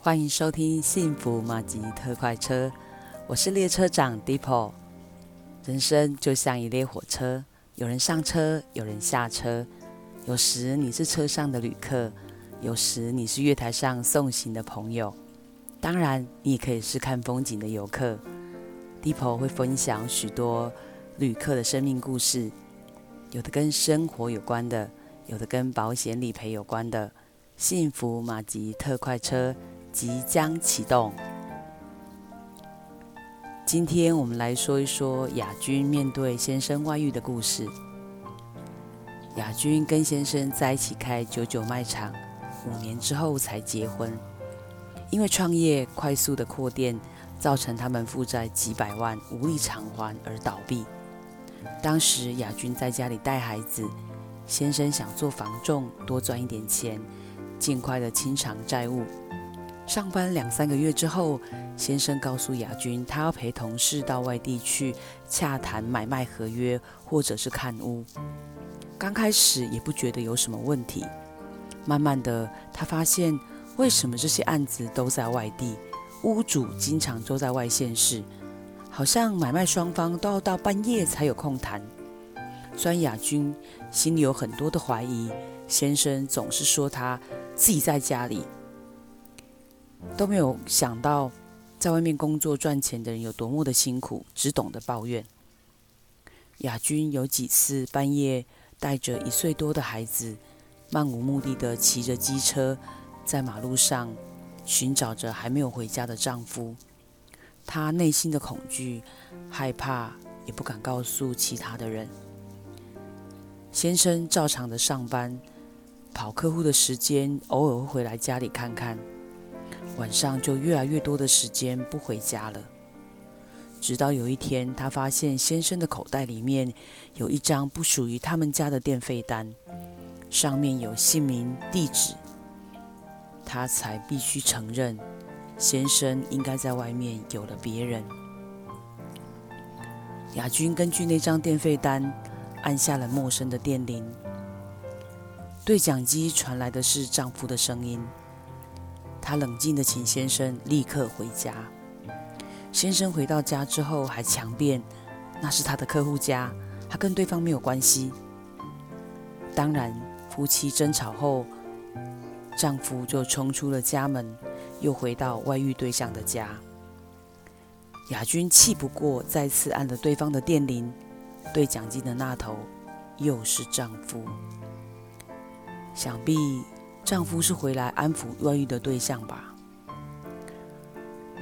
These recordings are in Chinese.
欢迎收听《幸福马吉特快车》，我是列车长 Deepo。人生就像一列火车，有人上车，有人下车。有时你是车上的旅客，有时你是月台上送行的朋友。当然，你也可以是看风景的游客。Deepo 会分享许多旅客的生命故事，有的跟生活有关的，有的跟保险理赔有关的。幸福马吉特快车即将启动。今天我们来说一说雅君面对先生外遇的故事。雅君跟先生在一起开九九卖场，五年之后才结婚。因为创业快速的扩店，造成他们负债几百万，无力偿还而倒闭。当时雅君在家里带孩子，先生想做房仲，多赚一点钱。尽快的清偿债务。上班两三个月之后，先生告诉雅君，他要陪同事到外地去洽谈买卖合约，或者是看屋。刚开始也不觉得有什么问题，慢慢的，他发现为什么这些案子都在外地，屋主经常都在外县市，好像买卖双方都要到半夜才有空谈。虽然雅君心里有很多的怀疑，先生总是说他。自己在家里都没有想到，在外面工作赚钱的人有多么的辛苦，只懂得抱怨。雅君有几次半夜带着一岁多的孩子，漫无目的的骑着机车，在马路上寻找着还没有回家的丈夫。她内心的恐惧、害怕，也不敢告诉其他的人。先生照常的上班。跑客户的时间，偶尔会回来家里看看。晚上就越来越多的时间不回家了。直到有一天，他发现先生的口袋里面有一张不属于他们家的电费单，上面有姓名、地址，他才必须承认，先生应该在外面有了别人。雅君根据那张电费单，按下了陌生的电铃。对讲机传来的是丈夫的声音，她冷静地请先生立刻回家。先生回到家之后还强辩，那是他的客户家，他跟对方没有关系。当然，夫妻争吵后，丈夫就冲出了家门，又回到外遇对象的家。雅君气不过，再次按了对方的电铃，对讲机的那头又是丈夫。想必丈夫是回来安抚外遇的对象吧？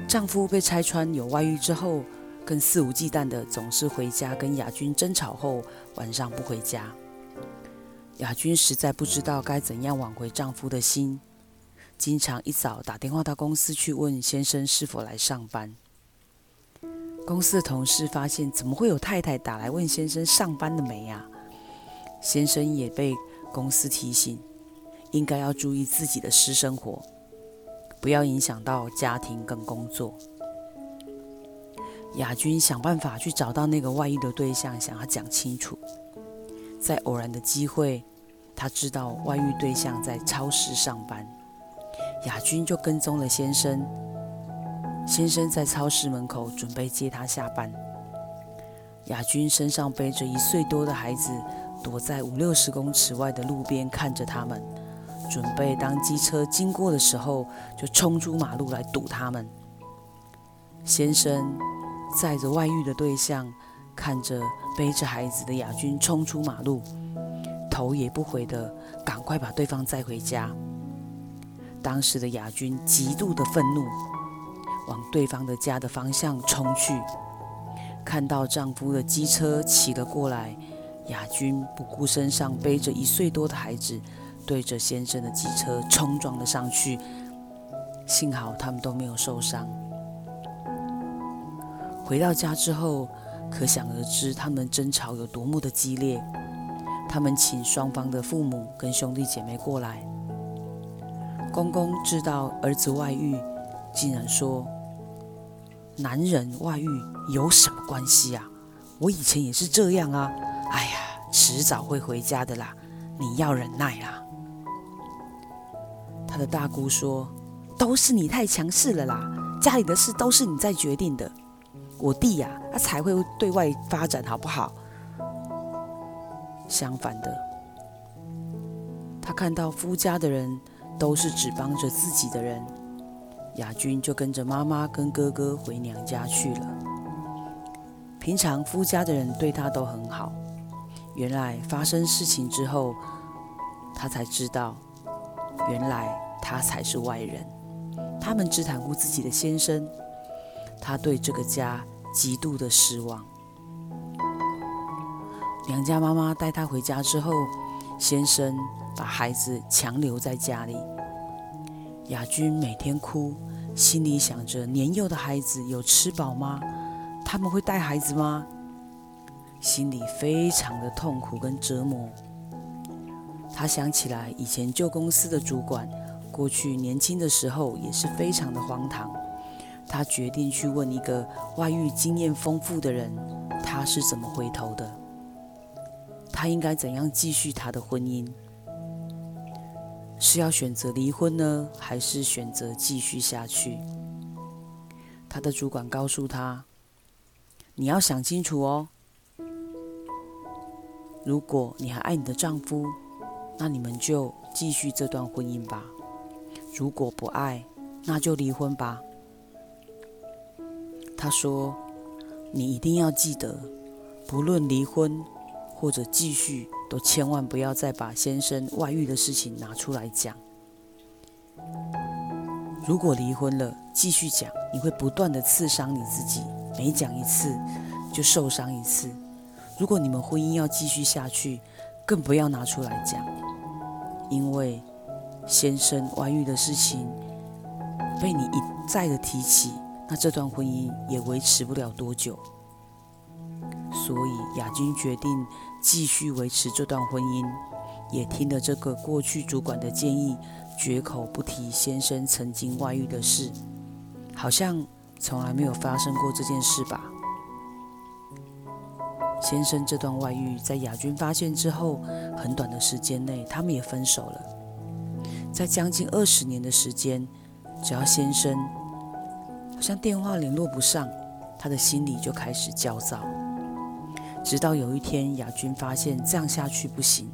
丈夫被拆穿有外遇之后，更肆无忌惮的总是回家跟雅君争吵后，晚上不回家。雅君实在不知道该怎样挽回丈夫的心，经常一早打电话到公司去问先生是否来上班。公司的同事发现，怎么会有太太打来问先生上班了没啊？先生也被。公司提醒，应该要注意自己的私生活，不要影响到家庭跟工作。亚军想办法去找到那个外遇的对象，想要讲清楚。在偶然的机会，他知道外遇对象在超市上班，亚军就跟踪了先生。先生在超市门口准备接他下班，亚军身上背着一岁多的孩子。躲在五六十公尺外的路边看着他们，准备当机车经过的时候就冲出马路来堵他们。先生载着外遇的对象，看着背着孩子的雅君冲出马路，头也不回的赶快把对方载回家。当时的雅君极度的愤怒，往对方的家的方向冲去，看到丈夫的机车骑了过来。雅君不顾身上背着一岁多的孩子，对着先生的机车冲撞了上去。幸好他们都没有受伤。回到家之后，可想而知他们争吵有多么的激烈。他们请双方的父母跟兄弟姐妹过来。公公知道儿子外遇，竟然说：“男人外遇有什么关系啊？我以前也是这样啊。”哎呀，迟早会回家的啦，你要忍耐啦。他的大姑说：“都是你太强势了啦！家里的事都是你在决定的。我弟呀，他才会对外发展，好不好？相反的，他看到夫家的人都是只帮着自己的人，雅君就跟着妈妈跟哥哥回娘家去了。平常夫家的人对他都很好，原来发生事情之后，他才知道，原来他才是外人。他们只袒护自己的先生，他对这个家极度的失望。娘家妈妈带他回家之后，先生把孩子强留在家里。雅君每天哭，心里想着年幼的孩子有吃饱吗？他们会带孩子吗？心里非常的痛苦跟折磨。他想起来以前旧公司的主管。过去年轻的时候也是非常的荒唐，他决定去问一个外遇经验丰富的人，他是怎么回头的？他应该怎样继续他的婚姻？是要选择离婚呢，还是选择继续下去？他的主管告诉他：“你要想清楚哦，如果你还爱你的丈夫，那你们就继续这段婚姻吧。”如果不爱，那就离婚吧。他说：“你一定要记得，不论离婚或者继续，都千万不要再把先生外遇的事情拿出来讲。如果离婚了，继续讲，你会不断的刺伤你自己。每讲一次，就受伤一次。如果你们婚姻要继续下去，更不要拿出来讲，因为。”先生外遇的事情被你一再的提起，那这段婚姻也维持不了多久。所以雅君决定继续维持这段婚姻，也听了这个过去主管的建议，绝口不提先生曾经外遇的事，好像从来没有发生过这件事吧。先生这段外遇在雅君发现之后，很短的时间内，他们也分手了。在将近二十年的时间，只要先生好像电话联络不上，他的心里就开始焦躁。直到有一天，雅君发现这样下去不行，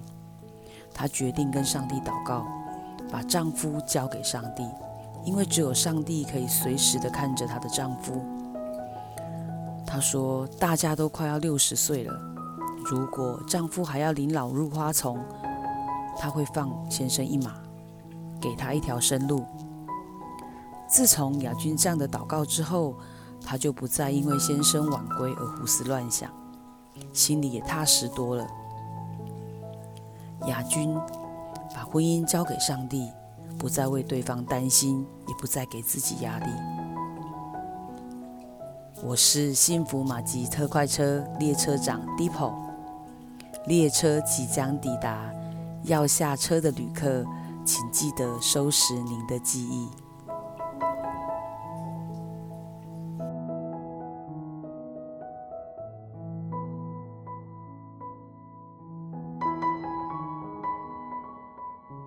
她决定跟上帝祷告，把丈夫交给上帝，因为只有上帝可以随时的看着她的丈夫。她说：“大家都快要六十岁了，如果丈夫还要临老入花丛，她会放先生一马。”给他一条生路。自从雅君这样的祷告之后，他就不再因为先生晚归而胡思乱想，心里也踏实多了。雅君把婚姻交给上帝，不再为对方担心，也不再给自己压力。我是幸福马吉特快车列车长 Deepo，列车即将抵达，要下车的旅客。请记得收拾您的记忆。